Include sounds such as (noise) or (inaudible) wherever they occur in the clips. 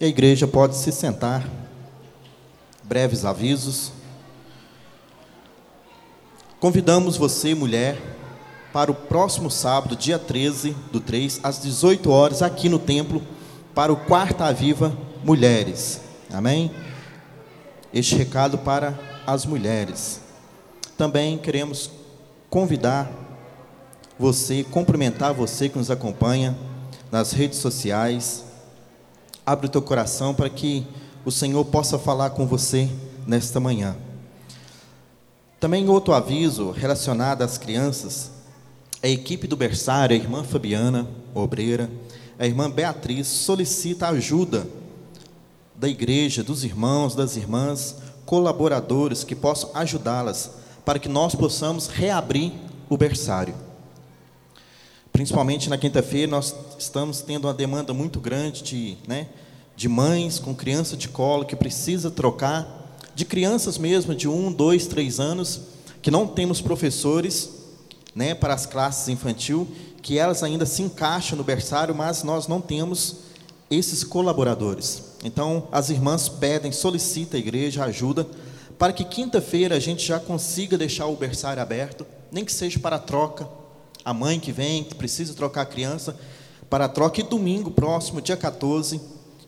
E a igreja pode se sentar. Breves avisos. Convidamos você, mulher, para o próximo sábado, dia 13 do 3, às 18 horas, aqui no templo, para o Quarta Viva Mulheres. Amém? Este recado para as mulheres. Também queremos convidar você, cumprimentar você que nos acompanha nas redes sociais, Abre o teu coração para que o Senhor possa falar com você nesta manhã. Também outro aviso relacionado às crianças, a equipe do berçário, a irmã Fabiana, obreira, a irmã Beatriz solicita ajuda da igreja, dos irmãos, das irmãs, colaboradores que possam ajudá-las para que nós possamos reabrir o berçário. Principalmente na quinta-feira, nós estamos tendo uma demanda muito grande de, né, de mães com criança de colo que precisa trocar, de crianças mesmo de um, dois, três anos, que não temos professores né, para as classes infantil, que elas ainda se encaixam no berçário, mas nós não temos esses colaboradores. Então, as irmãs pedem, solicita a igreja ajuda, para que quinta-feira a gente já consiga deixar o berçário aberto, nem que seja para troca, a mãe que vem, que precisa trocar a criança, para a troca, e domingo próximo, dia 14,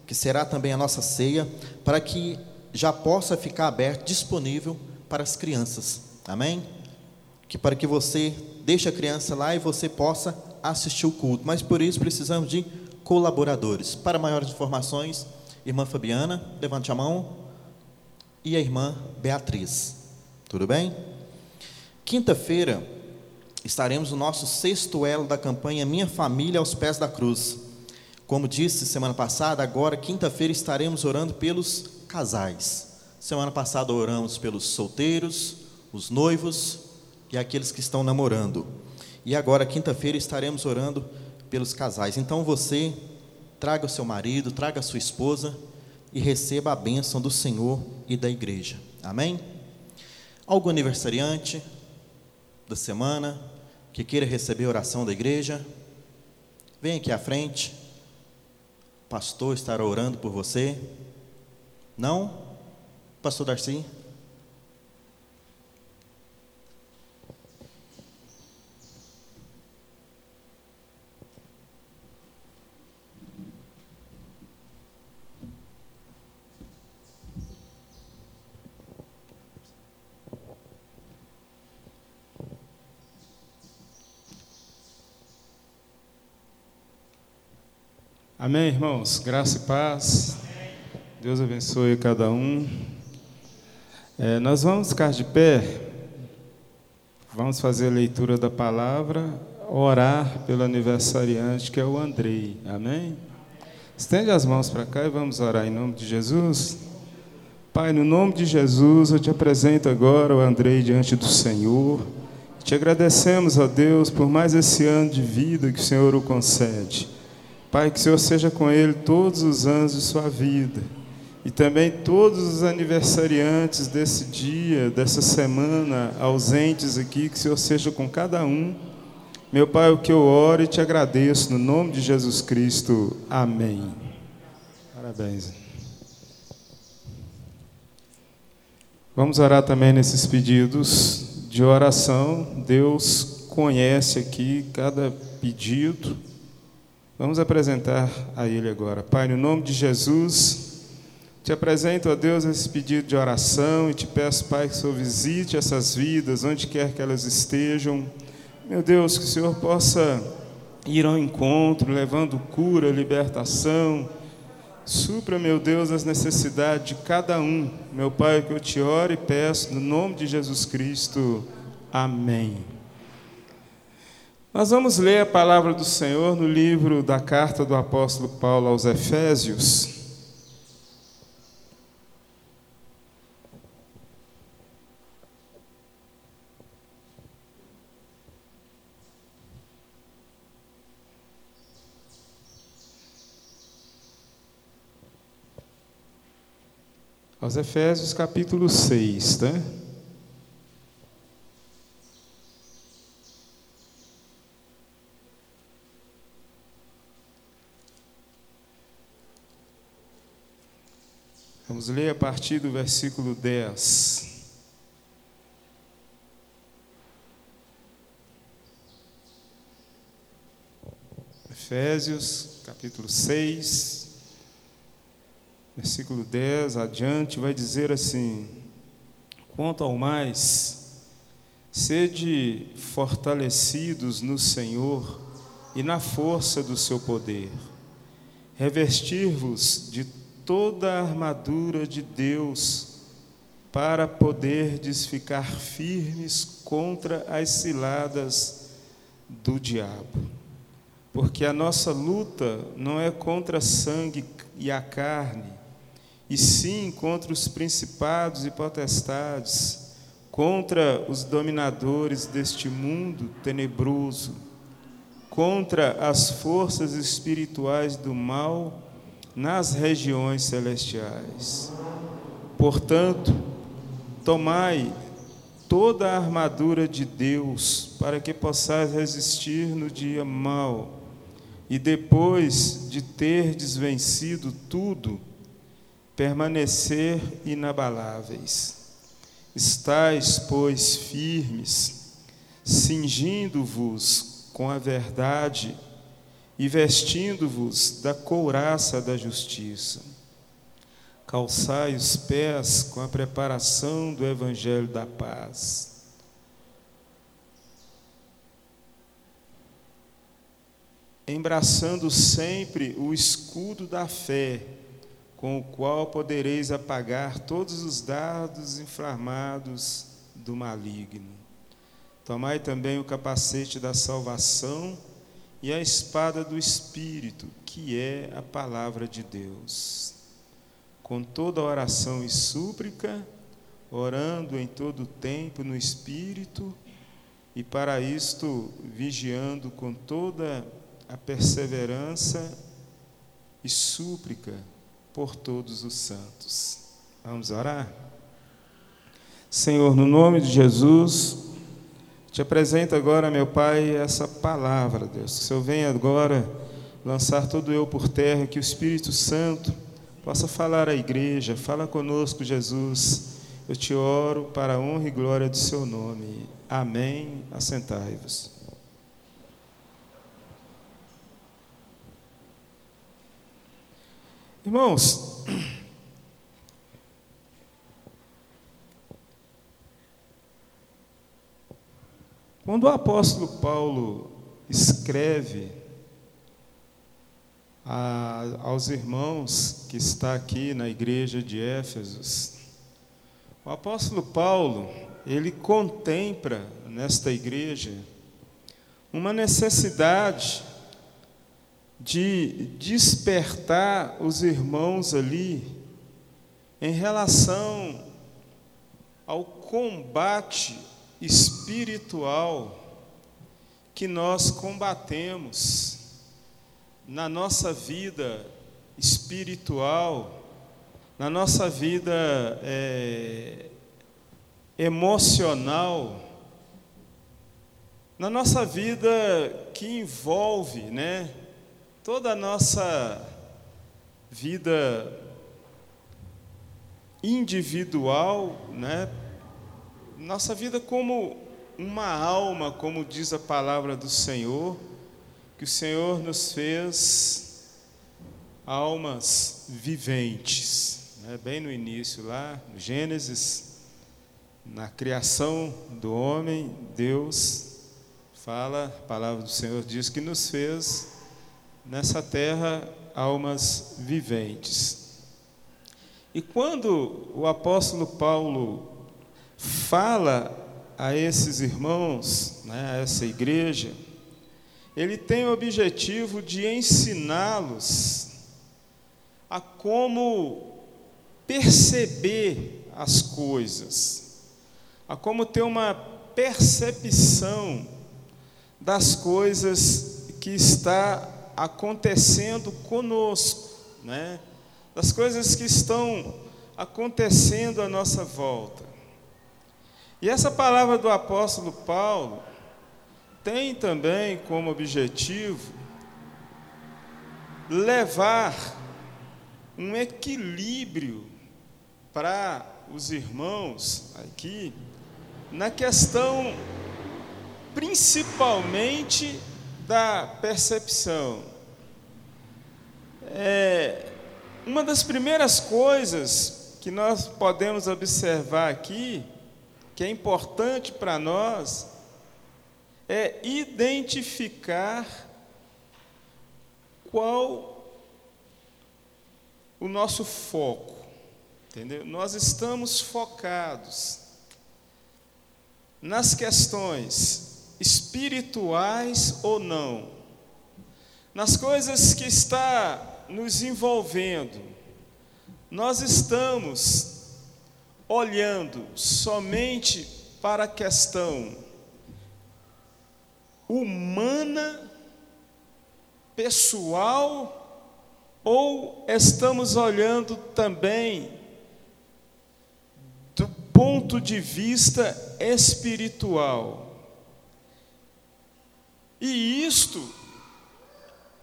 que será também a nossa ceia, para que já possa ficar aberto, disponível para as crianças. Amém? Que para que você deixe a criança lá e você possa assistir o culto. Mas por isso precisamos de colaboradores. Para maiores informações, irmã Fabiana, levante a mão, e a irmã Beatriz. Tudo bem? Quinta-feira, estaremos no nosso sexto elo da campanha Minha Família aos Pés da Cruz. Como disse semana passada, agora, quinta-feira, estaremos orando pelos casais. Semana passada oramos pelos solteiros, os noivos e aqueles que estão namorando. E agora, quinta-feira, estaremos orando pelos casais. Então você traga o seu marido, traga a sua esposa e receba a bênção do Senhor e da igreja. Amém? Algum aniversariante da semana que queira receber a oração da igreja, vem aqui à frente. O pastor estará orando por você. Não? Pastor Darcy? Amém, irmãos? Graça e paz. Deus abençoe cada um. É, nós vamos ficar de pé, vamos fazer a leitura da palavra, orar pelo aniversariante que é o Andrei. Amém? Estende as mãos para cá e vamos orar em nome de Jesus. Pai, no nome de Jesus, eu te apresento agora o Andrei diante do Senhor. Te agradecemos, ó Deus, por mais esse ano de vida que o Senhor o concede. Pai, que o Senhor seja com ele todos os anos de sua vida. E também todos os aniversariantes desse dia, dessa semana, ausentes aqui, que o Senhor seja com cada um. Meu Pai, o que eu oro e te agradeço, no nome de Jesus Cristo. Amém. Parabéns. Vamos orar também nesses pedidos de oração. Deus conhece aqui cada pedido. Vamos apresentar a Ele agora. Pai, no nome de Jesus, te apresento a Deus esse pedido de oração e te peço, Pai, que o Senhor visite essas vidas, onde quer que elas estejam. Meu Deus, que o Senhor possa ir ao encontro, levando cura, libertação. Supra, meu Deus, as necessidades de cada um. Meu Pai, que eu te oro e peço, no nome de Jesus Cristo. Amém. Nós vamos ler a palavra do Senhor no livro da carta do apóstolo Paulo aos Efésios. Aos Efésios capítulo 6, tá? Vamos ler a partir do versículo 10. Efésios, capítulo 6, versículo 10 adiante, vai dizer assim: Quanto ao mais, sede fortalecidos no Senhor e na força do seu poder, revestir-vos de toda a armadura de Deus, para poderdes ficar firmes contra as ciladas do diabo. Porque a nossa luta não é contra sangue e a carne, e sim contra os principados e potestades, contra os dominadores deste mundo tenebroso, contra as forças espirituais do mal nas regiões celestiais. Portanto, tomai toda a armadura de Deus, para que possais resistir no dia mau e depois de ter desvencido tudo, permanecer inabaláveis. Estais, pois, firmes, cingindo-vos com a verdade e vestindo-vos da couraça da justiça. Calçai os pés com a preparação do evangelho da paz embraçando sempre o escudo da fé, com o qual podereis apagar todos os dardos inflamados do maligno. Tomai também o capacete da salvação e a espada do Espírito, que é a palavra de Deus. Com toda oração e súplica, orando em todo tempo no Espírito, e para isto vigiando com toda a perseverança e súplica por todos os santos. Vamos orar? Senhor, no nome de Jesus, te apresento agora, meu Pai, essa palavra, Deus. Que o Senhor venha agora lançar todo eu por terra, que o Espírito Santo possa falar à igreja. Fala conosco, Jesus. Eu te oro para a honra e glória do seu nome. Amém. Assentai-vos. Irmãos, quando o apóstolo Paulo escreve a, aos irmãos que está aqui na igreja de Éfesos, o apóstolo Paulo, ele contempla nesta igreja uma necessidade de despertar os irmãos ali em relação ao combate espiritual que nós combatemos na nossa vida espiritual, na nossa vida é, emocional, na nossa vida que envolve, né? toda a nossa vida individual, né? Nossa vida como uma alma, como diz a palavra do Senhor, que o Senhor nos fez almas viventes, né? Bem no início lá, no Gênesis, na criação do homem, Deus fala, a palavra do Senhor diz que nos fez nessa terra almas viventes. E quando o apóstolo Paulo fala a esses irmãos, né, a essa igreja, ele tem o objetivo de ensiná-los a como perceber as coisas, a como ter uma percepção das coisas que está acontecendo conosco, né? das coisas que estão acontecendo à nossa volta. E essa palavra do apóstolo Paulo tem também como objetivo levar um equilíbrio para os irmãos aqui na questão principalmente da percepção. É, uma das primeiras coisas que nós podemos observar aqui, que é importante para nós, é identificar qual o nosso foco. Entendeu? Nós estamos focados nas questões espirituais ou não, nas coisas que está nos envolvendo. Nós estamos olhando somente para a questão humana, pessoal, ou estamos olhando também ponto de vista espiritual. E isto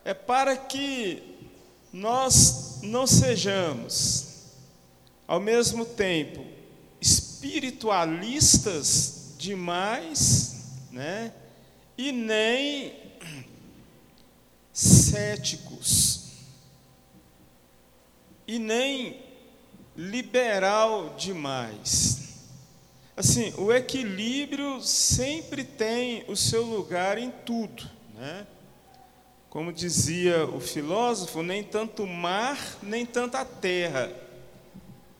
é para que nós não sejamos, ao mesmo tempo, espiritualistas demais, né? E nem céticos, e nem liberal demais. Assim, o equilíbrio sempre tem o seu lugar em tudo, né? Como dizia o filósofo, nem tanto mar, nem tanta terra,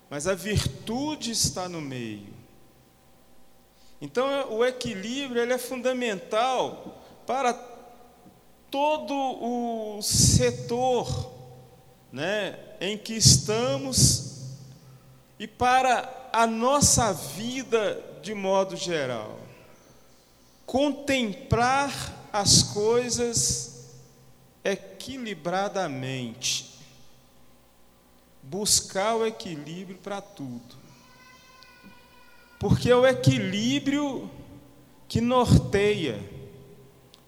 mas a virtude está no meio. Então, o equilíbrio ele é fundamental para todo o setor né, em que estamos e para a nossa vida de modo geral. Contemplar as coisas equilibradamente. Buscar o equilíbrio para tudo. Porque é o equilíbrio que norteia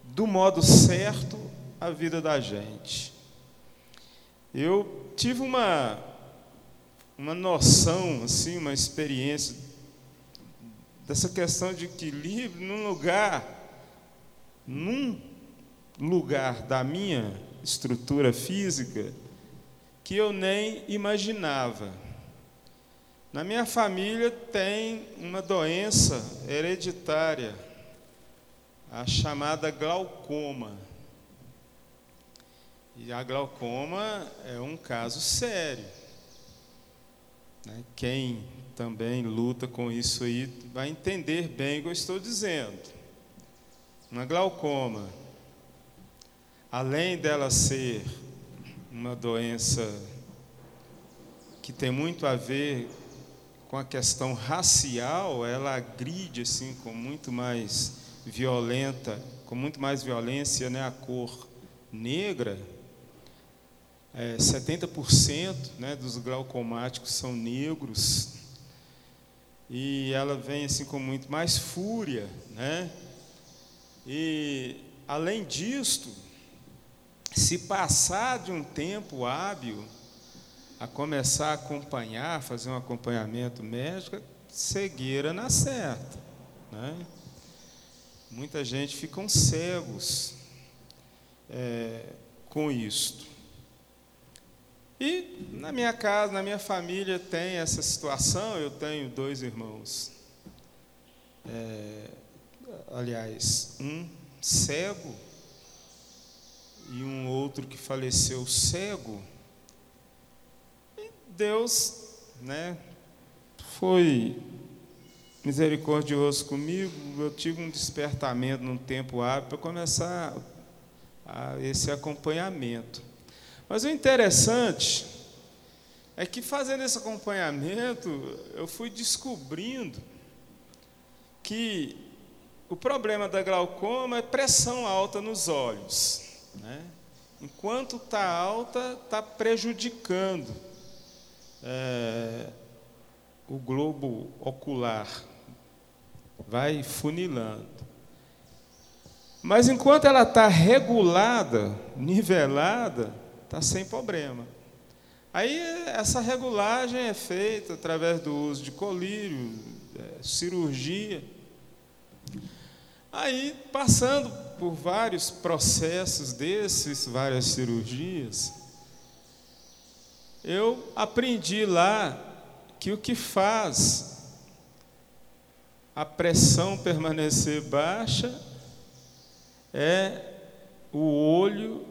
do modo certo a vida da gente. Eu tive uma uma noção, assim, uma experiência dessa questão de equilíbrio num lugar, num lugar da minha estrutura física que eu nem imaginava. Na minha família tem uma doença hereditária, a chamada glaucoma. E a glaucoma é um caso sério. Né? Quem também luta com isso aí vai entender bem o que eu estou dizendo. Uma glaucoma, além dela ser uma doença que tem muito a ver com a questão racial, ela agride assim com muito mais violenta, com muito mais violência, né, a cor negra é, 70% né, dos glaucomáticos são negros. E ela vem assim com muito mais fúria, né? E além disto, se passar de um tempo hábil a começar a acompanhar, fazer um acompanhamento médico, cegueira na certa, né? Muita gente ficam cegos é, com isto. E na minha casa, na minha família, tem essa situação. Eu tenho dois irmãos. É, aliás, um cego e um outro que faleceu cego. E Deus, né, foi misericordioso comigo. Eu tive um despertamento num tempo hábil para começar a esse acompanhamento. Mas o interessante é que fazendo esse acompanhamento, eu fui descobrindo que o problema da glaucoma é pressão alta nos olhos. Né? Enquanto está alta, está prejudicando é, o globo ocular, vai funilando. Mas enquanto ela está regulada, nivelada, está sem problema. Aí essa regulagem é feita através do uso de colírio, é, cirurgia. Aí, passando por vários processos desses, várias cirurgias, eu aprendi lá que o que faz a pressão permanecer baixa é o olho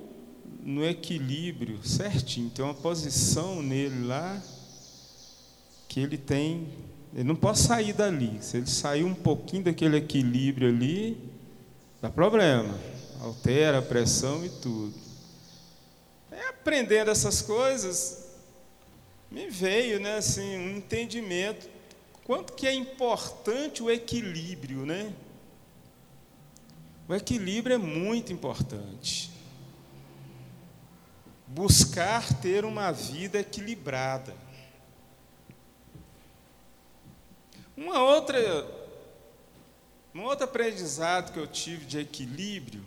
no equilíbrio certinho. Tem uma posição nele lá que ele tem. Ele não pode sair dali. Se ele sair um pouquinho daquele equilíbrio ali, dá problema. Altera a pressão e tudo. É, aprendendo essas coisas, me veio né, assim, um entendimento quanto que é importante o equilíbrio, né? O equilíbrio é muito importante. Buscar ter uma vida equilibrada. Uma outra, um outro aprendizado que eu tive de equilíbrio,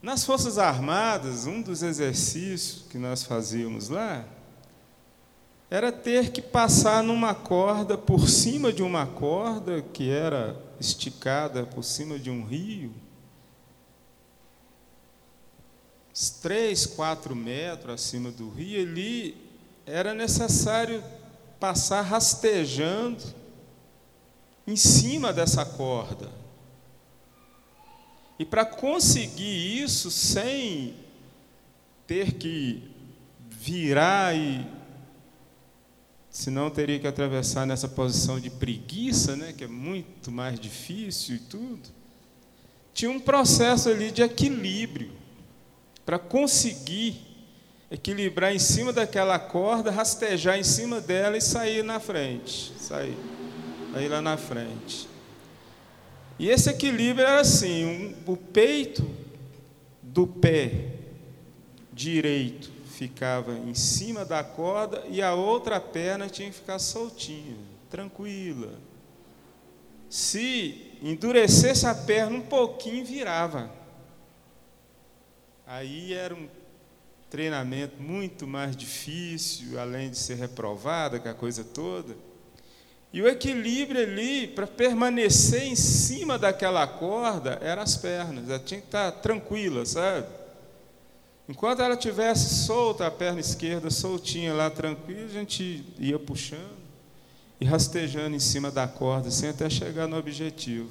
nas Forças Armadas, um dos exercícios que nós fazíamos lá, era ter que passar numa corda por cima de uma corda que era esticada por cima de um rio, três, quatro metros acima do rio, ali era necessário passar rastejando em cima dessa corda. E para conseguir isso sem ter que virar e senão teria que atravessar nessa posição de preguiça, né, que é muito mais difícil e tudo. Tinha um processo ali de equilíbrio para conseguir equilibrar em cima daquela corda, rastejar em cima dela e sair na frente, sair, sair lá na frente. E esse equilíbrio era assim: um, o peito do pé direito ficava em cima da corda e a outra perna tinha que ficar soltinha, tranquila. Se endurecesse a perna um pouquinho, virava. Aí era um treinamento muito mais difícil, além de ser reprovada, que a coisa toda. E o equilíbrio ali, para permanecer em cima daquela corda, eram as pernas. Ela tinha que estar tranquila, sabe? Enquanto ela tivesse solta a perna esquerda, soltinha lá, tranquila, a gente ia puxando e rastejando em cima da corda, sem até chegar no objetivo.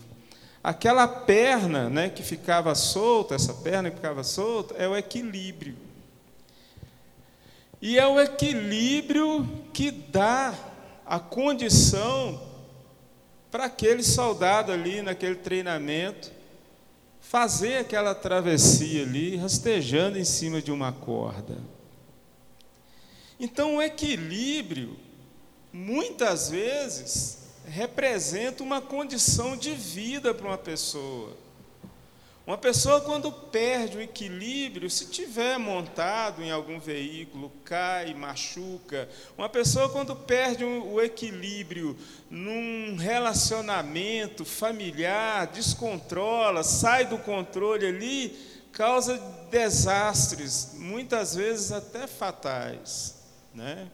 Aquela perna né, que ficava solta, essa perna que ficava solta, é o equilíbrio. E é o equilíbrio que dá a condição para aquele soldado ali naquele treinamento fazer aquela travessia ali, rastejando em cima de uma corda. Então, o equilíbrio, muitas vezes, representa uma condição de vida para uma pessoa. Uma pessoa, quando perde o equilíbrio, se tiver montado em algum veículo, cai, machuca. Uma pessoa, quando perde o equilíbrio num relacionamento familiar, descontrola, sai do controle ali, causa desastres, muitas vezes até fatais. Né?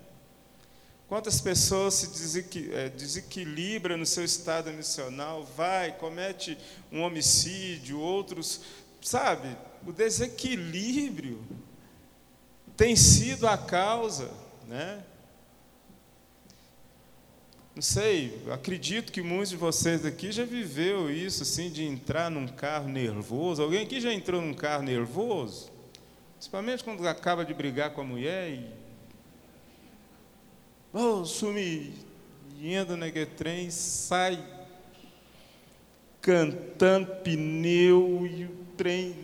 Quantas pessoas se eh, desequilibram no seu estado emocional, vai, comete um homicídio, outros, sabe? O desequilíbrio tem sido a causa, né? Não sei, acredito que muitos de vocês aqui já viveu isso, assim, de entrar num carro nervoso. Alguém aqui já entrou num carro nervoso? Principalmente quando acaba de brigar com a mulher e oh, sumi, entra naquele trem, sai cantando pneu e o trem.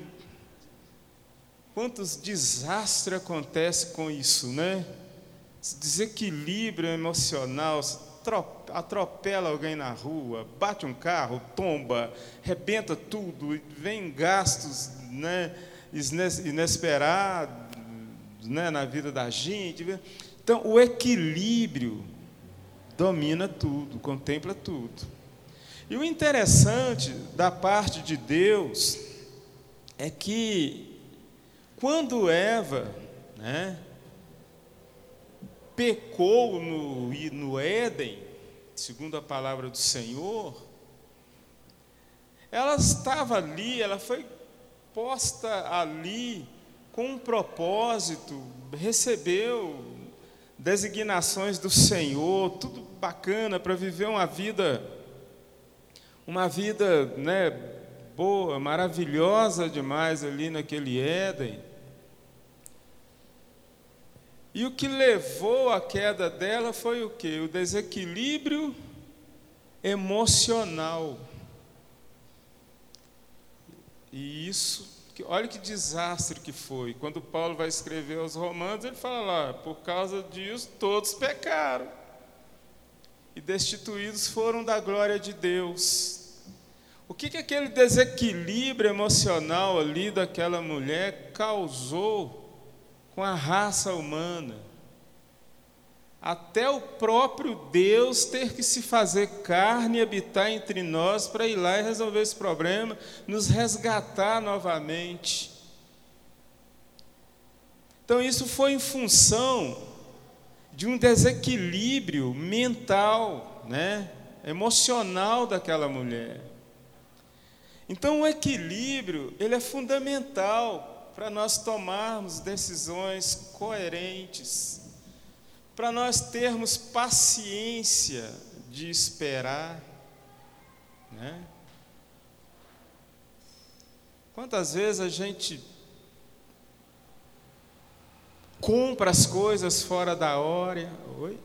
Quantos desastres acontecem com isso, né? Desequilíbrio emocional, atropela alguém na rua, bate um carro, tomba, rebenta tudo, vem gastos né, inesperados né, na vida da gente. Então, o equilíbrio domina tudo, contempla tudo. E o interessante da parte de Deus é que, quando Eva né, pecou no, no Éden, segundo a palavra do Senhor, ela estava ali, ela foi posta ali com um propósito, recebeu designações do Senhor, tudo bacana para viver uma vida, uma vida, né, boa, maravilhosa demais ali naquele Éden. E o que levou à queda dela foi o que? O desequilíbrio emocional. E isso, olha que desastre que foi. Quando Paulo vai escrever aos Romanos, ele fala lá: por causa disso todos pecaram e destituídos foram da glória de Deus. O que, que aquele desequilíbrio emocional ali daquela mulher causou com a raça humana. Até o próprio Deus ter que se fazer carne e habitar entre nós para ir lá e resolver esse problema, nos resgatar novamente. Então, isso foi em função de um desequilíbrio mental, né, emocional daquela mulher. Então, o equilíbrio, ele é fundamental para nós tomarmos decisões coerentes, para nós termos paciência de esperar, né? Quantas vezes a gente compra as coisas fora da hora, oi?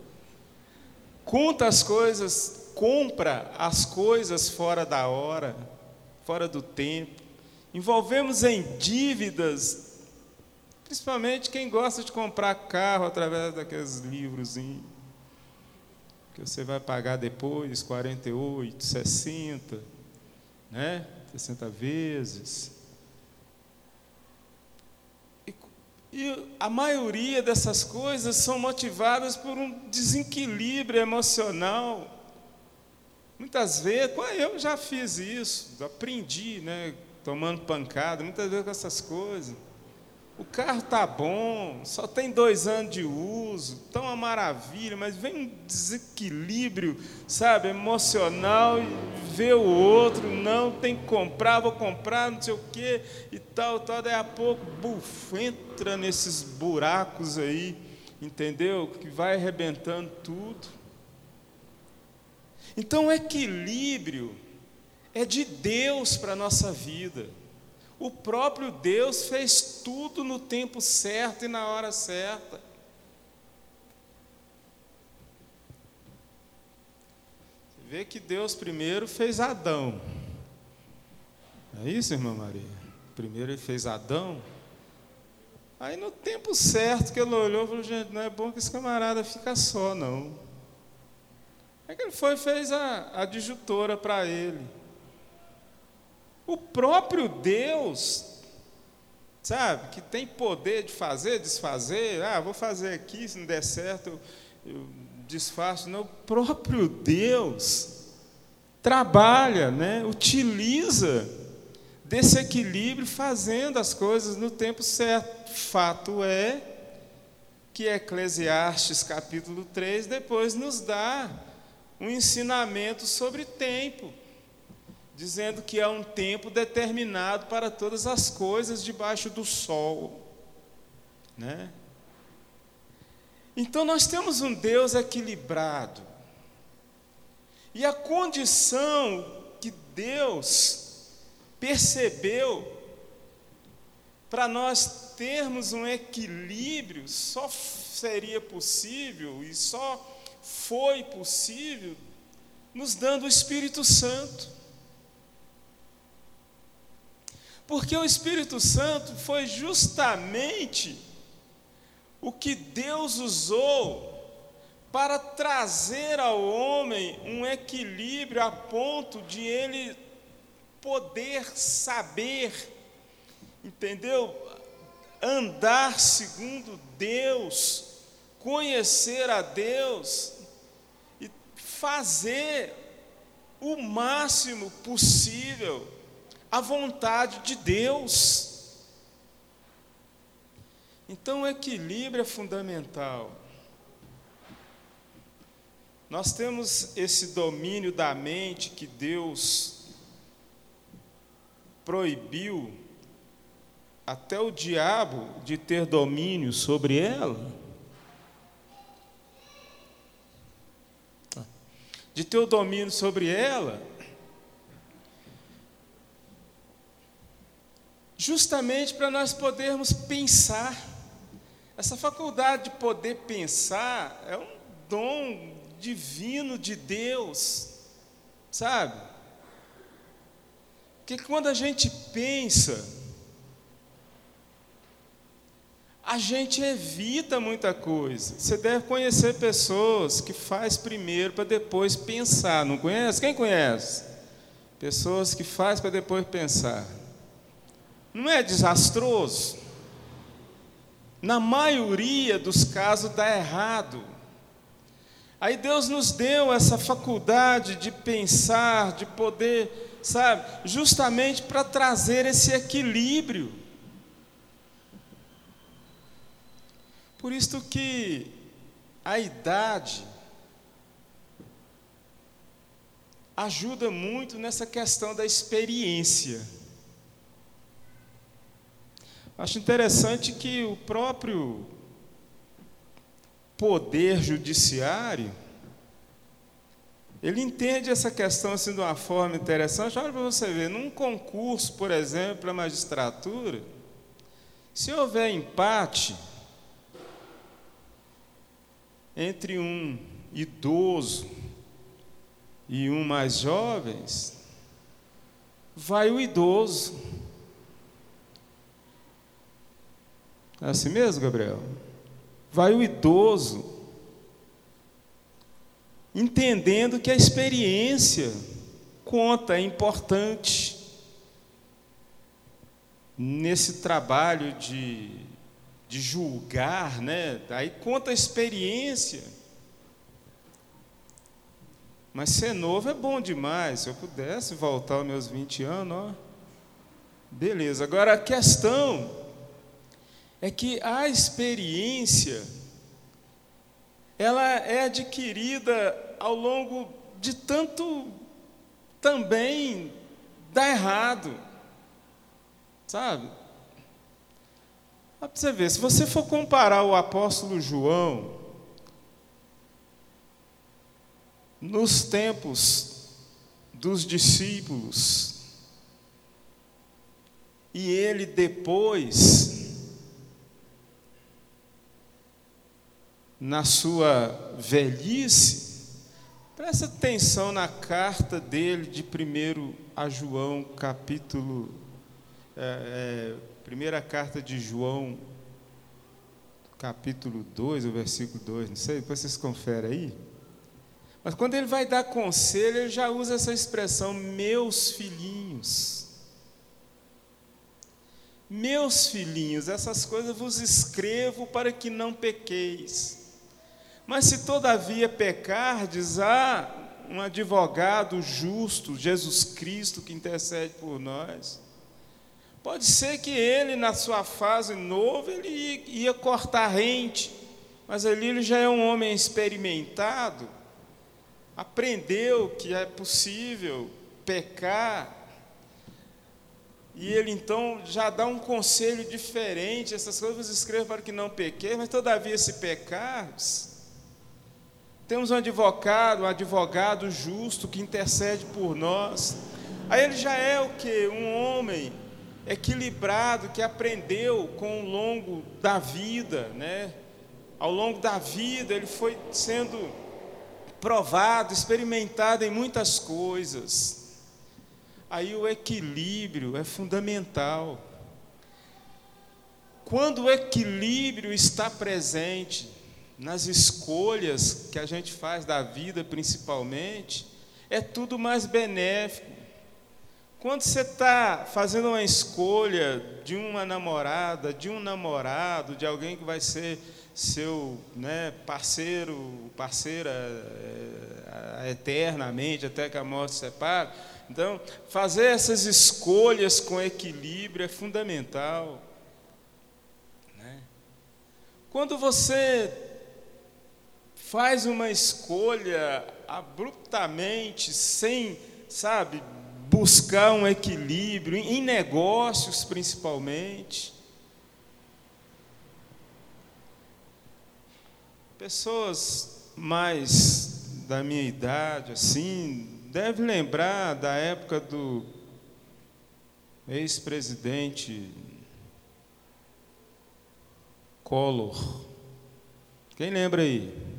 Conta as coisas, compra as coisas fora da hora, fora do tempo envolvemos em dívidas, principalmente quem gosta de comprar carro através daqueles livros que você vai pagar depois, 48, 60, né? 60 vezes. E, e a maioria dessas coisas são motivadas por um desequilíbrio emocional. Muitas vezes, eu já fiz isso, aprendi, né? tomando pancada, muitas vezes com essas coisas. O carro tá bom, só tem dois anos de uso, tão uma maravilha, mas vem um desequilíbrio, sabe, emocional, vê o outro, não, tem que comprar, vou comprar, não sei o quê, e tal, tal, daí a pouco, buf, entra nesses buracos aí, entendeu? Que vai arrebentando tudo. Então, o equilíbrio é de Deus para a nossa vida. O próprio Deus fez tudo no tempo certo e na hora certa. Você vê que Deus primeiro fez Adão. É isso, irmã Maria? Primeiro ele fez Adão. Aí no tempo certo que ele olhou, falou, gente, não é bom que esse camarada fica só, não. Aí que ele foi e fez a adjutora para ele. O próprio Deus, sabe, que tem poder de fazer, desfazer, ah, vou fazer aqui, se não der certo, eu, desfaço. Não, o próprio Deus trabalha, né, utiliza desse equilíbrio, fazendo as coisas no tempo certo. Fato é que Eclesiastes capítulo 3 depois nos dá um ensinamento sobre tempo dizendo que há um tempo determinado para todas as coisas debaixo do sol, né? Então nós temos um Deus equilibrado. E a condição que Deus percebeu para nós termos um equilíbrio só seria possível e só foi possível nos dando o Espírito Santo. Porque o Espírito Santo foi justamente o que Deus usou para trazer ao homem um equilíbrio a ponto de ele poder saber, entendeu? Andar segundo Deus, conhecer a Deus e fazer o máximo possível a vontade de Deus. Então o equilíbrio é fundamental. Nós temos esse domínio da mente que Deus proibiu até o diabo de ter domínio sobre ela. De ter o domínio sobre ela. Justamente para nós podermos pensar. Essa faculdade de poder pensar é um dom divino de Deus, sabe? Porque quando a gente pensa, a gente evita muita coisa. Você deve conhecer pessoas que faz primeiro para depois pensar. Não conhece? Quem conhece? Pessoas que faz para depois pensar. Não é desastroso? Na maioria dos casos dá errado. Aí Deus nos deu essa faculdade de pensar, de poder, sabe, justamente para trazer esse equilíbrio. Por isso que a idade ajuda muito nessa questão da experiência. Acho interessante que o próprio poder judiciário, ele entende essa questão assim de uma forma interessante. Olha para você ver, num concurso, por exemplo, para magistratura, se houver empate entre um idoso e um mais jovens, vai o idoso. É assim mesmo, Gabriel? vai o idoso, entendendo que a experiência conta, é importante nesse trabalho de, de julgar, né? Aí conta a experiência. Mas ser novo é bom demais. Se eu pudesse voltar aos meus 20 anos, ó. Beleza. Agora a questão é que a experiência ela é adquirida ao longo de tanto também dar errado. Sabe? Para você ver, se você for comparar o apóstolo João nos tempos dos discípulos e ele depois na sua velhice, presta atenção na carta dele de 1 a João, capítulo. É, é, primeira carta de João, capítulo 2, o versículo 2, não sei, depois vocês conferem aí. Mas quando ele vai dar conselho, ele já usa essa expressão, meus filhinhos. Meus filhinhos, essas coisas vos escrevo para que não pequeis. Mas se todavia pecardes, há um advogado justo, Jesus Cristo, que intercede por nós. Pode ser que ele, na sua fase nova, ele ia cortar rente, mas ali ele já é um homem experimentado, aprendeu que é possível pecar, e ele então já dá um conselho diferente, essas coisas escrevo para que não pequeis, mas todavia se pecares, temos um advogado, um advogado justo que intercede por nós. Aí ele já é o que? Um homem equilibrado que aprendeu com o longo da vida, né? Ao longo da vida ele foi sendo provado, experimentado em muitas coisas. Aí o equilíbrio é fundamental. Quando o equilíbrio está presente, nas escolhas que a gente faz da vida, principalmente, é tudo mais benéfico. Quando você está fazendo uma escolha de uma namorada, de um namorado, de alguém que vai ser seu né, parceiro, parceira é, eternamente, até que a morte separe. Então, fazer essas escolhas com equilíbrio é fundamental. Né? Quando você faz uma escolha abruptamente, sem, sabe, buscar um equilíbrio, em negócios principalmente. Pessoas mais da minha idade, assim, devem lembrar da época do ex-presidente Collor. Quem lembra aí?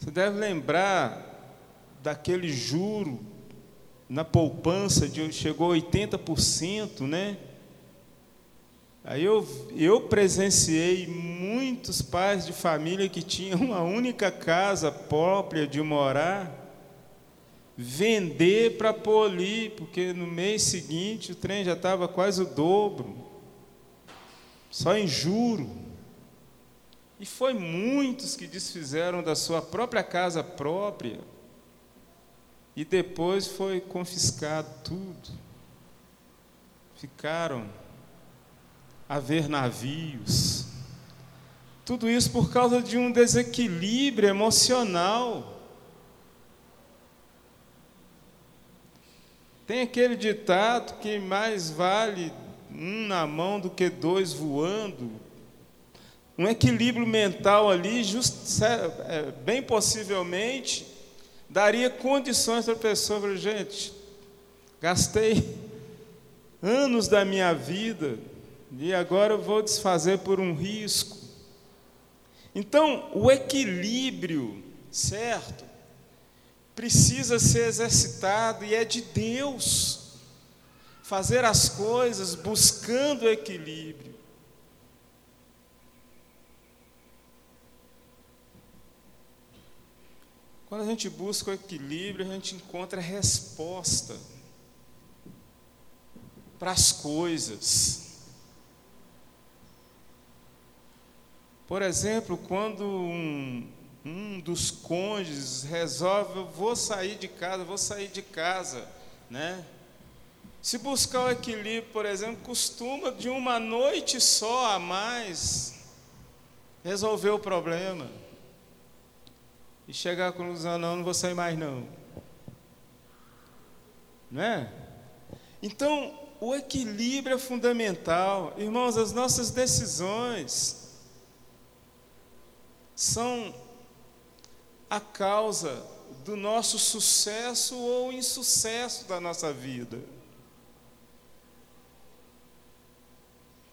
Você deve lembrar daquele juro na poupança de chegou a 80%, né? Aí eu, eu presenciei muitos pais de família que tinham uma única casa própria de morar, vender para ali, porque no mês seguinte o trem já estava quase o dobro, só em juro. E foi muitos que desfizeram da sua própria casa própria, e depois foi confiscado tudo. Ficaram a ver navios. Tudo isso por causa de um desequilíbrio emocional. Tem aquele ditado que mais vale um na mão do que dois voando. Um equilíbrio mental ali, just, é, bem possivelmente, daria condições para a pessoa, gente, gastei anos da minha vida e agora vou desfazer por um risco. Então, o equilíbrio, certo, precisa ser exercitado e é de Deus. Fazer as coisas buscando equilíbrio. Quando a gente busca o equilíbrio, a gente encontra resposta para as coisas. Por exemplo, quando um, um dos cônjuges resolve, eu vou sair de casa, vou sair de casa, né? Se buscar o equilíbrio, por exemplo, costuma de uma noite só a mais resolver o problema. E chegar à conclusão, não, não vou sair mais não. Não é? Então, o equilíbrio é fundamental. Irmãos, as nossas decisões, são a causa do nosso sucesso ou insucesso da nossa vida.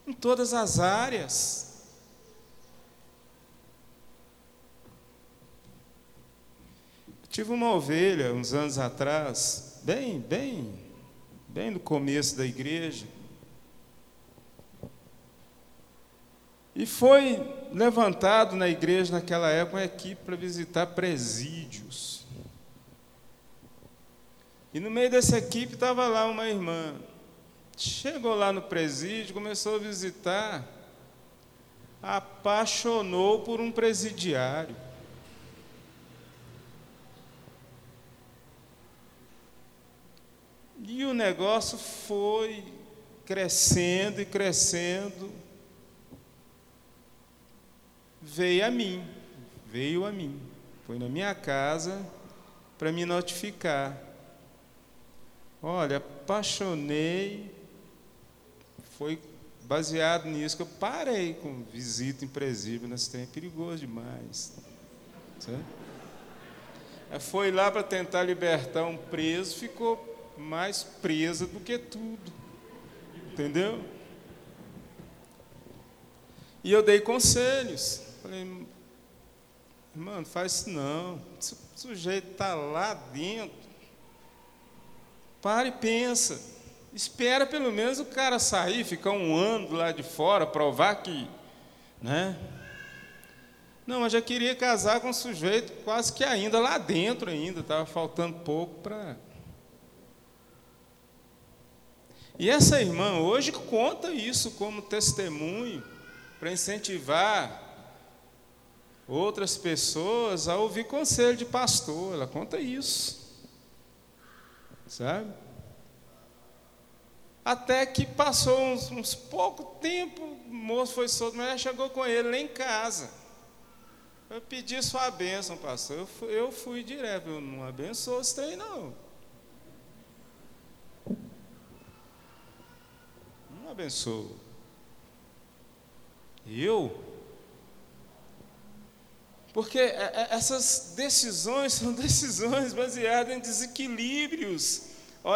Em todas as áreas. Tive uma ovelha uns anos atrás, bem, bem, bem no começo da igreja. E foi levantado na igreja naquela época uma equipe para visitar presídios. E no meio dessa equipe estava lá uma irmã. Chegou lá no presídio, começou a visitar, apaixonou por um presidiário. E o negócio foi crescendo e crescendo veio a mim, veio a mim, foi na minha casa para me notificar. Olha, apaixonei, foi baseado nisso que eu parei com visita em nesse tempo é perigoso demais. Foi lá para tentar libertar um preso, ficou mais presa do que tudo. Entendeu? E eu dei conselhos. Falei, mano, faz isso não. O sujeito está lá dentro, para e pensa. Espera pelo menos o cara sair, ficar um ano lá de fora, provar que. Né? Não, mas já queria casar com um sujeito quase que ainda lá dentro ainda, estava faltando pouco para. E essa irmã hoje conta isso como testemunho para incentivar outras pessoas a ouvir conselho de pastor. Ela conta isso. Sabe? Até que passou uns, uns pouco tempo, o moço foi solto, mas ela chegou com ele lá em casa. Eu pedi sua bênção, pastor. Eu fui, eu fui direto. Eu não abençoo trem, não. Abençoo. Eu? Porque é, é, essas decisões são (laughs) decisões baseadas em desequilíbrios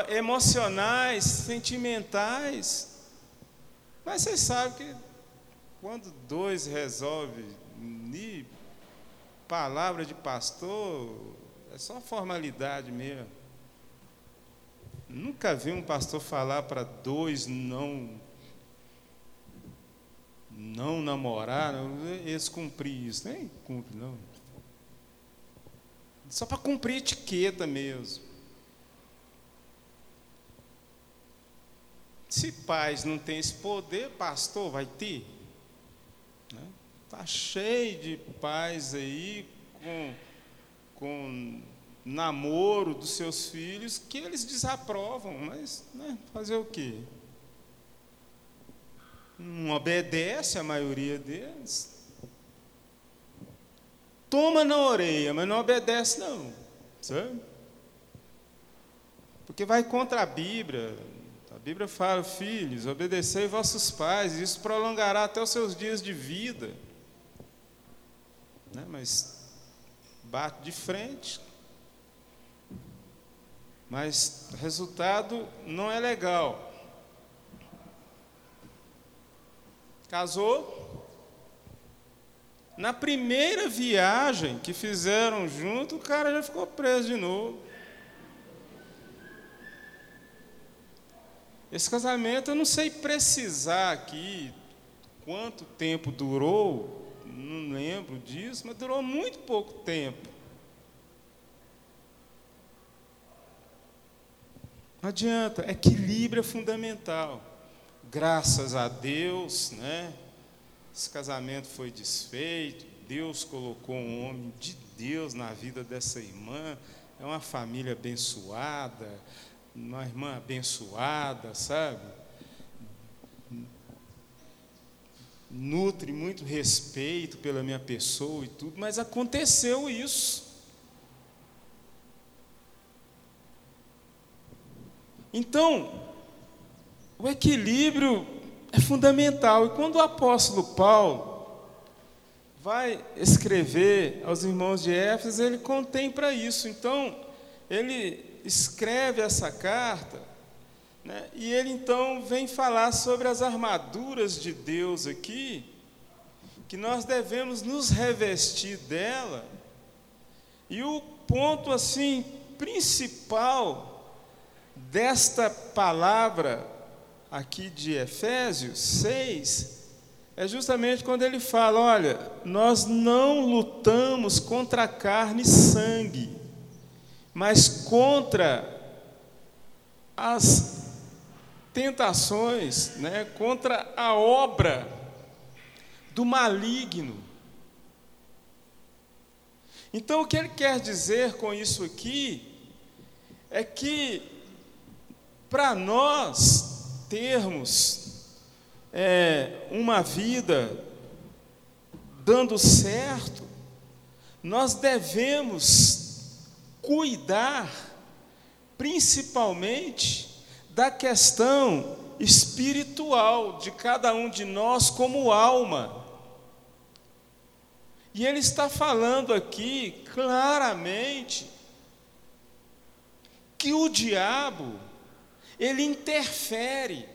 emocionais, sentimentais. Mas vocês sabem que quando dois resolvem ni palavra de pastor, é só formalidade mesmo. Nunca vi um pastor falar para dois não não namorar, eles cumprir isso. Nem cumpre, não. Só para cumprir etiqueta mesmo. Se pais não têm esse poder, pastor vai ter. Né? Tá cheio de pais aí com, com namoro dos seus filhos que eles desaprovam, mas né, fazer o quê? Não obedece a maioria deles. Toma na orelha, mas não obedece não, sabe? Porque vai contra a Bíblia, Bíblia fala, filhos, obedecei vossos pais, isso prolongará até os seus dias de vida. Né? Mas bate de frente, mas o resultado não é legal. Casou. Na primeira viagem que fizeram junto, o cara já ficou preso de novo. Esse casamento, eu não sei precisar aqui quanto tempo durou, não lembro disso, mas durou muito pouco tempo. Não adianta, equilíbrio é fundamental. Graças a Deus, né? Esse casamento foi desfeito, Deus colocou um homem de Deus na vida dessa irmã, é uma família abençoada, uma irmã abençoada, sabe? Nutre muito respeito pela minha pessoa e tudo, mas aconteceu isso. Então, o equilíbrio é fundamental. E quando o apóstolo Paulo vai escrever aos irmãos de Éfeso, ele contém para isso. Então, ele escreve essa carta, né, e ele então vem falar sobre as armaduras de Deus aqui, que nós devemos nos revestir dela, e o ponto assim principal desta palavra aqui de Efésios 6 é justamente quando ele fala: olha, nós não lutamos contra carne e sangue, mas contra as tentações, né, contra a obra do maligno. Então, o que ele quer dizer com isso aqui é que, para nós termos é, uma vida dando certo, nós devemos cuidar principalmente da questão espiritual de cada um de nós como alma. E ele está falando aqui claramente que o diabo ele interfere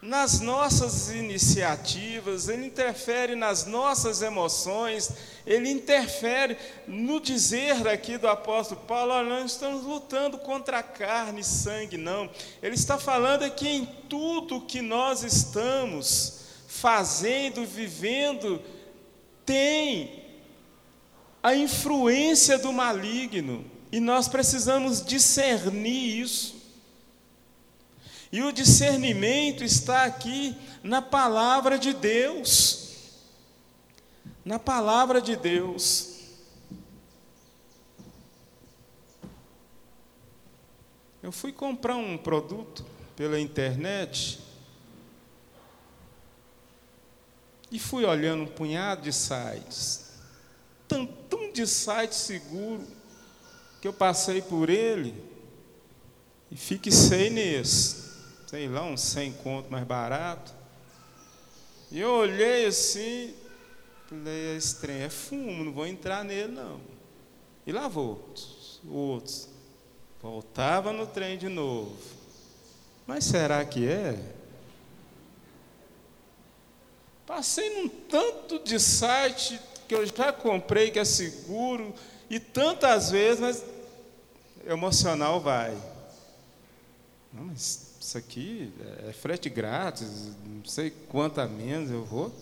nas nossas iniciativas, ele interfere nas nossas emoções, ele interfere no dizer aqui do apóstolo Paulo: nós não estamos lutando contra carne e sangue, não. Ele está falando aqui em tudo que nós estamos fazendo, vivendo, tem a influência do maligno, e nós precisamos discernir isso. E o discernimento está aqui na palavra de Deus. Na palavra de Deus. Eu fui comprar um produto pela internet E fui olhando um punhado de sites, tantão de site seguro, que eu passei por ele e fixei nesse, sei lá, uns 100 conto mais barato. E eu olhei assim, falei, esse trem é fumo, não vou entrar nele não. E lá vou, outros. Voltava no trem de novo. Mas será que é? Passei num tanto de site que eu já comprei, que é seguro, e tantas vezes, mas emocional vai. Não, mas isso aqui é frete grátis, não sei quanto a menos eu vou.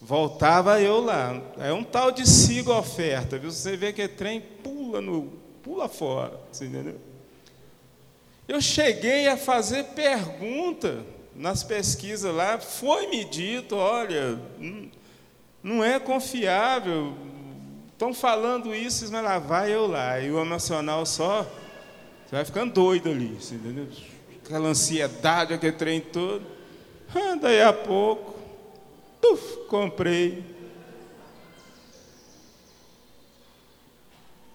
Voltava eu lá. É um tal de siga oferta, viu? Você vê que é trem pula no pula fora, você entendeu? Eu cheguei a fazer pergunta nas pesquisas lá, foi me dito, olha, não é confiável, estão falando isso, mas lá vai eu lá, e o emocional só, você vai ficando doido ali, entendeu? Aquela ansiedade, aquele trem todo, ah, daí a pouco, uf, comprei,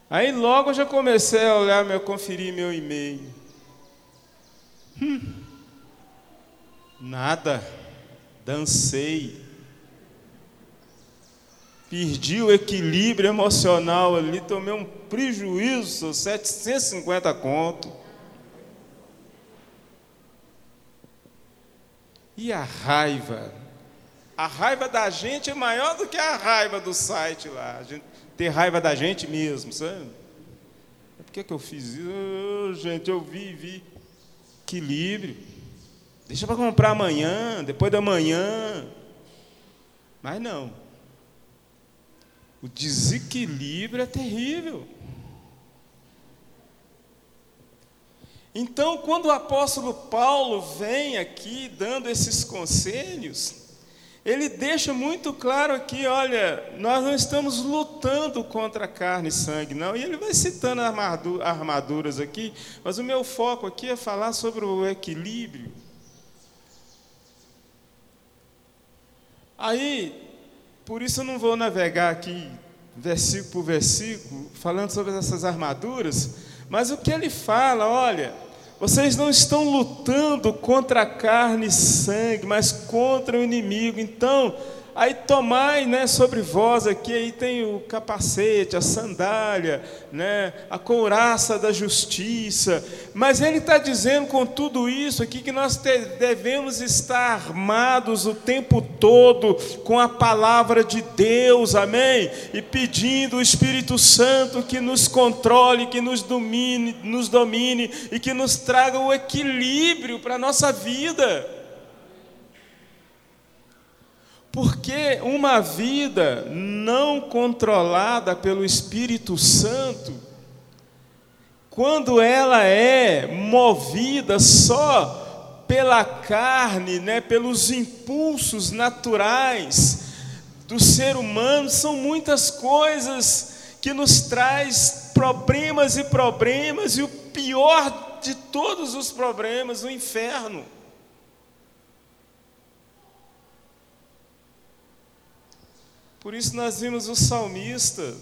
Aí logo eu já comecei a olhar, meu, conferir meu e-mail. Hum, nada. Dancei. Perdi o equilíbrio emocional ali, tomei um prejuízo, 750 conto. E a raiva? A raiva da gente é maior do que a raiva do site lá. A gente ter raiva da gente mesmo, sabe? Por que, que eu fiz isso? Oh, gente, eu vi, vi. Equilíbrio. Deixa para comprar amanhã, depois da manhã. Mas não. O desequilíbrio é terrível. Então, quando o apóstolo Paulo vem aqui dando esses conselhos, ele deixa muito claro aqui, olha, nós não estamos lutando contra carne e sangue, não. E ele vai citando armaduras aqui, mas o meu foco aqui é falar sobre o equilíbrio. Aí, por isso eu não vou navegar aqui versículo por versículo, falando sobre essas armaduras, mas o que ele fala, olha, vocês não estão lutando contra carne e sangue, mas contra o inimigo. Então, Aí tomai, né, sobre vós aqui, aí tem o capacete, a sandália, né, a couraça da justiça. Mas ele está dizendo com tudo isso aqui que nós devemos estar armados o tempo todo com a palavra de Deus, amém? E pedindo o Espírito Santo que nos controle, que nos domine, nos domine e que nos traga o equilíbrio para a nossa vida. Porque uma vida não controlada pelo Espírito Santo, quando ela é movida só pela carne, né, pelos impulsos naturais do ser humano, são muitas coisas que nos traz problemas e problemas e o pior de todos os problemas, o inferno. Por isso nós vimos o salmista,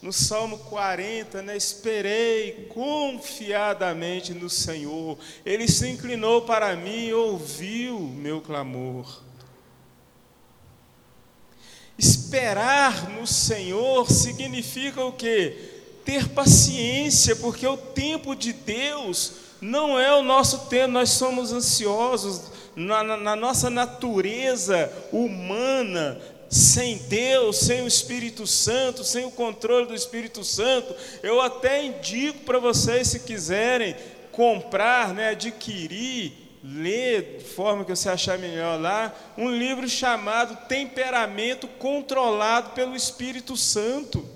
no Salmo 40, né? Esperei confiadamente no Senhor, Ele se inclinou para mim e ouviu meu clamor. Esperar no Senhor significa o quê? Ter paciência, porque o tempo de Deus não é o nosso tempo, nós somos ansiosos, na, na, na nossa natureza humana, sem Deus, sem o Espírito Santo, sem o controle do Espírito Santo, eu até indico para vocês, se quiserem comprar, né, adquirir, ler de forma que você achar melhor lá, um livro chamado Temperamento Controlado pelo Espírito Santo.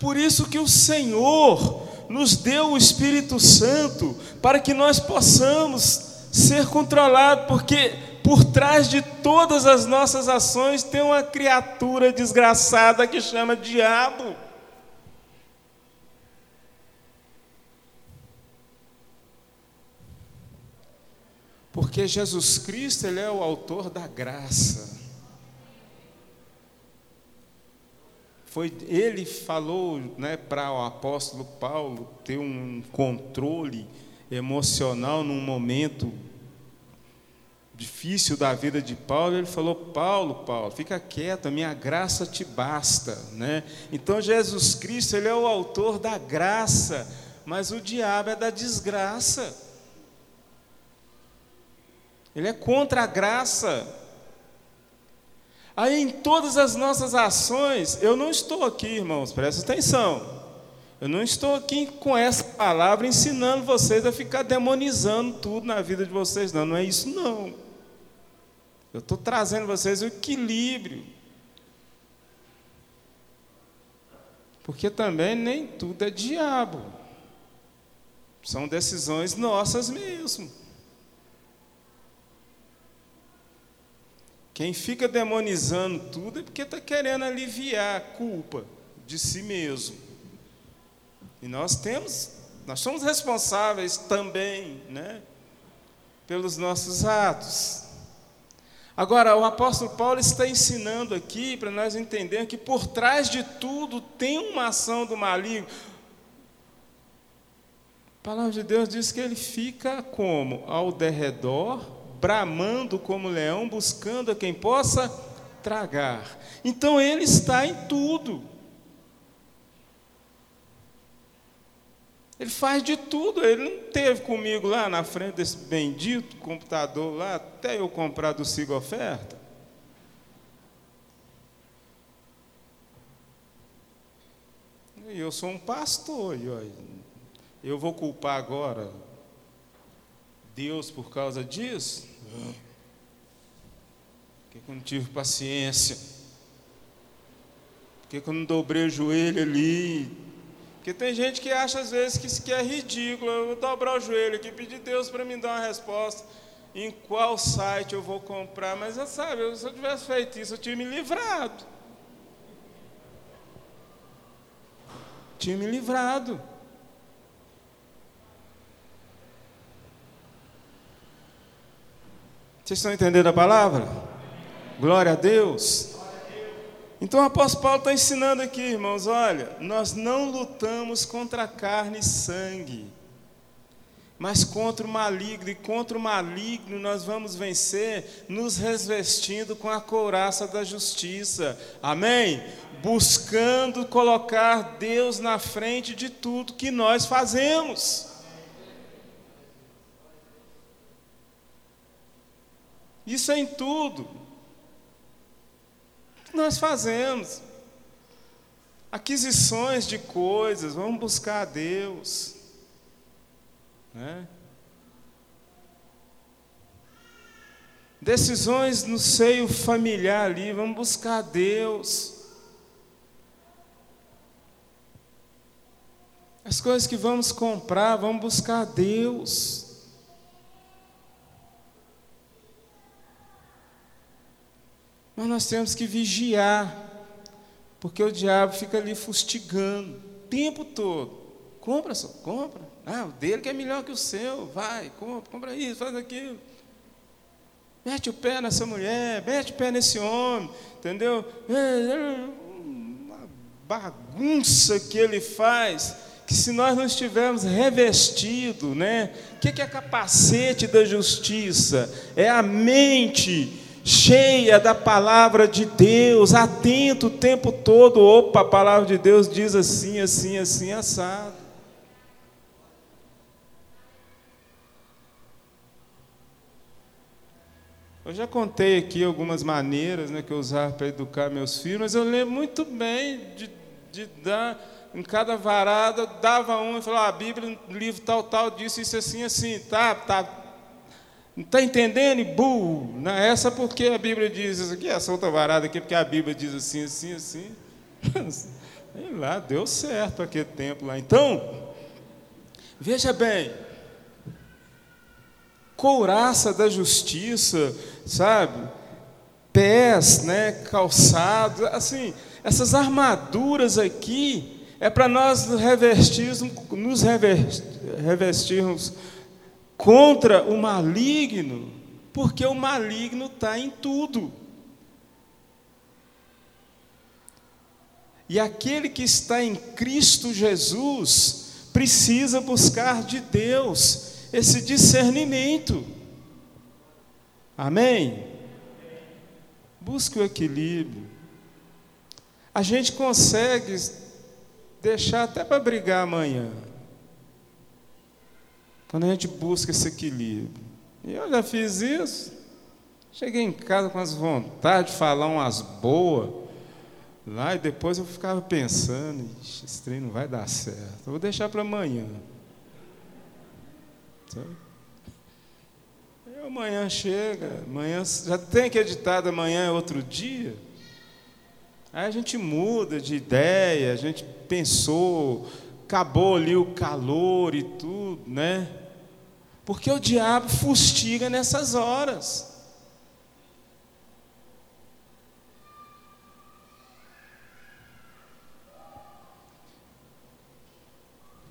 Por isso que o Senhor nos deu o Espírito Santo para que nós possamos ser controlados, porque por trás de todas as nossas ações tem uma criatura desgraçada que chama diabo. Porque Jesus Cristo, ele é o autor da graça. Foi ele falou, né, para o apóstolo Paulo ter um controle emocional num momento difícil da vida de Paulo, ele falou: Paulo, Paulo, fica quieto, a minha graça te basta. Né? Então Jesus Cristo, ele é o autor da graça, mas o diabo é da desgraça. Ele é contra a graça. Aí em todas as nossas ações, eu não estou aqui, irmãos, presta atenção. Eu não estou aqui com essa palavra ensinando vocês a ficar demonizando tudo na vida de vocês, não. Não é isso, não. Eu estou trazendo vocês o equilíbrio. Porque também nem tudo é diabo. São decisões nossas mesmo. Quem fica demonizando tudo é porque está querendo aliviar a culpa de si mesmo. E nós temos, nós somos responsáveis também, né, pelos nossos atos. Agora, o apóstolo Paulo está ensinando aqui para nós entendermos que por trás de tudo tem uma ação do maligno. A palavra de Deus diz que ele fica como? Ao derredor bramando como leão, buscando a quem possa tragar. Então ele está em tudo. Ele faz de tudo. Ele não teve comigo lá na frente desse bendito computador lá, até eu comprar do Siga Oferta. E eu sou um pastor, eu vou culpar agora Deus por causa disso? Por que eu não tive paciência? Por que eu não dobrei o joelho ali? Porque tem gente que acha às vezes que aqui é ridículo. Eu vou dobrar o joelho aqui, pedir Deus para me dar uma resposta. Em qual site eu vou comprar? Mas você sabe, se eu tivesse feito isso, eu tinha me livrado. Tinha me livrado. Vocês estão entendendo a palavra? Glória a Deus. Então o apóstolo Paulo está ensinando aqui, irmãos: olha, nós não lutamos contra carne e sangue, mas contra o maligno, e contra o maligno nós vamos vencer nos revestindo com a couraça da justiça, amém? Buscando colocar Deus na frente de tudo que nós fazemos. Isso é em tudo. Nós fazemos aquisições de coisas, vamos buscar a Deus. Né? Decisões no seio familiar ali, vamos buscar a Deus. As coisas que vamos comprar, vamos buscar a Deus. Mas nós temos que vigiar, porque o diabo fica ali fustigando o tempo todo. Compra só, compra. Ah, o dele que é melhor que o seu, vai, compra, compra isso, faz aquilo. Mete o pé nessa mulher, mete o pé nesse homem, entendeu? É, é uma bagunça que ele faz, que se nós não estivermos revestidos, né? O que é capacete da justiça? É a mente cheia da palavra de Deus, atento o tempo todo. Opa, a palavra de Deus diz assim, assim, assim, assado. Eu já contei aqui algumas maneiras né, que eu usava para educar meus filhos, mas eu lembro muito bem de, de dar, em cada varada, dava um e falava, ah, a Bíblia, livro tal, tal, disse isso assim, assim, tá, tá, não está entendendo? E burro. Não é essa porque a Bíblia diz isso aqui, essa outra varada aqui, porque a Bíblia diz assim, assim, assim. (laughs) Sei lá, deu certo aquele tempo lá. Então, veja bem, couraça da justiça, sabe? Pés, né, calçados, assim, essas armaduras aqui é para nós revestirmos, nos revestirmos contra o maligno, porque o maligno está em tudo. E aquele que está em Cristo Jesus precisa buscar de Deus esse discernimento. Amém? Busque o equilíbrio. A gente consegue deixar até para brigar amanhã. Quando a gente busca esse equilíbrio. E eu já fiz isso. Cheguei em casa com as vontades de falar umas boas. Lá e depois eu ficava pensando, esse trem não vai dar certo. Eu vou deixar para amanhã. Sabe? E amanhã chega, amanhã já tem acreditado, amanhã é outro dia. Aí a gente muda de ideia, a gente pensou, acabou ali o calor e tudo, né? Porque o diabo fustiga nessas horas.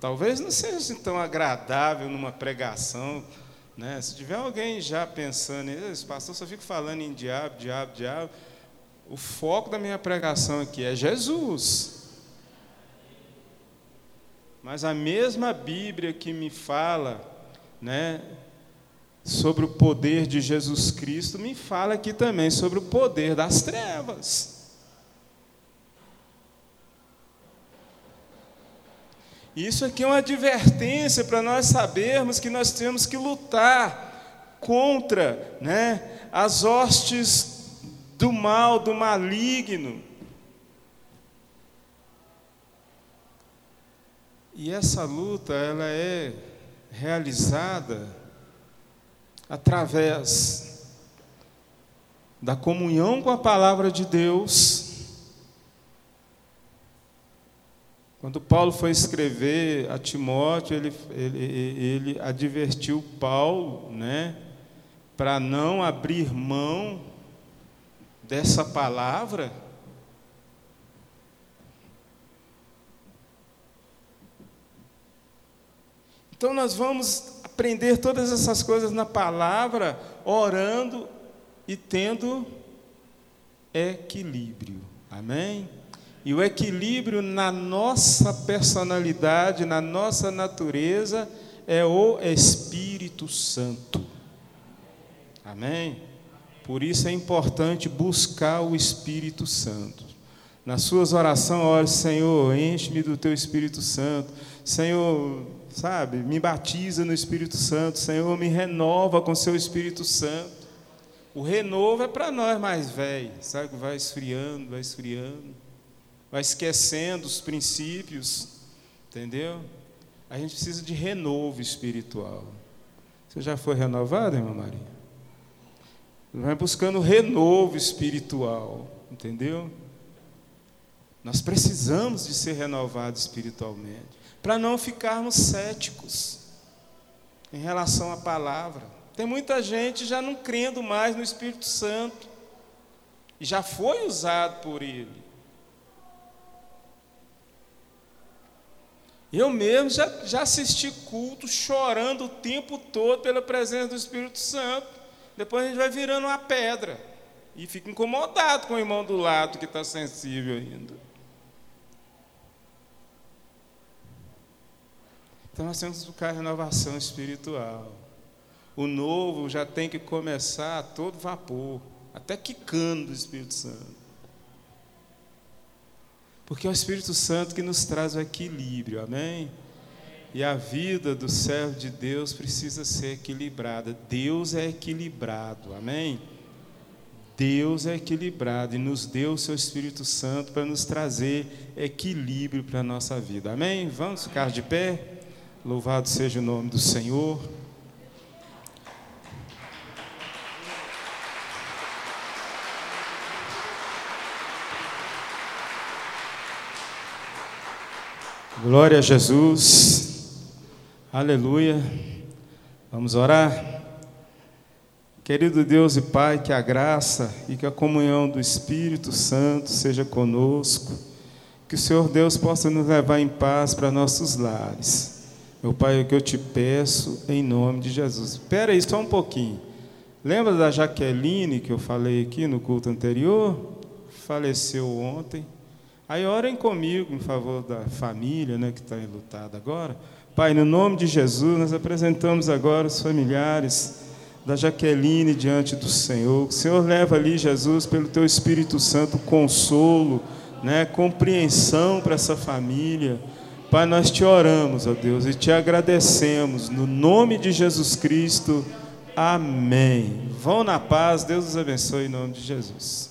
Talvez não seja tão agradável numa pregação, né? Se tiver alguém já pensando, esse pastor só fica falando em diabo, diabo, diabo. O foco da minha pregação aqui é Jesus. Mas a mesma Bíblia que me fala né, sobre o poder de Jesus Cristo, me fala aqui também sobre o poder das trevas. Isso aqui é uma advertência para nós sabermos que nós temos que lutar contra né, as hostes do mal, do maligno. E essa luta, ela é realizada através da comunhão com a palavra de Deus. Quando Paulo foi escrever a Timóteo, ele, ele, ele advertiu Paulo, né, para não abrir mão dessa palavra. Então nós vamos aprender todas essas coisas na palavra, orando e tendo equilíbrio. Amém? E o equilíbrio na nossa personalidade, na nossa natureza, é o Espírito Santo. Amém? Por isso é importante buscar o Espírito Santo. Nas suas orações, ore, Senhor, enche-me do teu Espírito Santo. Senhor, sabe? Me batiza no Espírito Santo, Senhor, me renova com seu Espírito Santo. O renovo é para nós mais velhos, sabe? Vai esfriando, vai esfriando, vai esquecendo os princípios, entendeu? A gente precisa de renovo espiritual. Você já foi renovado, irmã Maria? Vai buscando renovo espiritual, entendeu? Nós precisamos de ser renovados espiritualmente para não ficarmos céticos em relação à palavra. Tem muita gente já não crendo mais no Espírito Santo, e já foi usado por ele. Eu mesmo já, já assisti culto chorando o tempo todo pela presença do Espírito Santo. Depois a gente vai virando uma pedra e fica incomodado com o irmão do lado que está sensível ainda. Então nós temos que buscar a renovação espiritual. O novo já tem que começar a todo vapor, até quicando do Espírito Santo. Porque é o Espírito Santo que nos traz o equilíbrio, amém? E a vida do servo de Deus precisa ser equilibrada. Deus é equilibrado, amém? Deus é equilibrado e nos deu o seu Espírito Santo para nos trazer equilíbrio para a nossa vida, amém? Vamos ficar de pé? Louvado seja o nome do Senhor. Glória a Jesus. Aleluia. Vamos orar. Querido Deus e Pai, que a graça e que a comunhão do Espírito Santo seja conosco. Que o Senhor Deus possa nos levar em paz para nossos lares Meu Pai, o que eu te peço em nome de Jesus. Espera aí só um pouquinho. Lembra da Jaqueline que eu falei aqui no culto anterior? Faleceu ontem. Aí orem comigo em favor da família né, que está enlutada agora. Pai, no nome de Jesus, nós apresentamos agora os familiares da Jaqueline diante do Senhor. O Senhor leva ali, Jesus, pelo teu Espírito Santo, consolo, né, compreensão para essa família. Pai, nós te oramos, ó Deus, e te agradecemos, no nome de Jesus Cristo. Amém. Vão na paz, Deus os abençoe em nome de Jesus.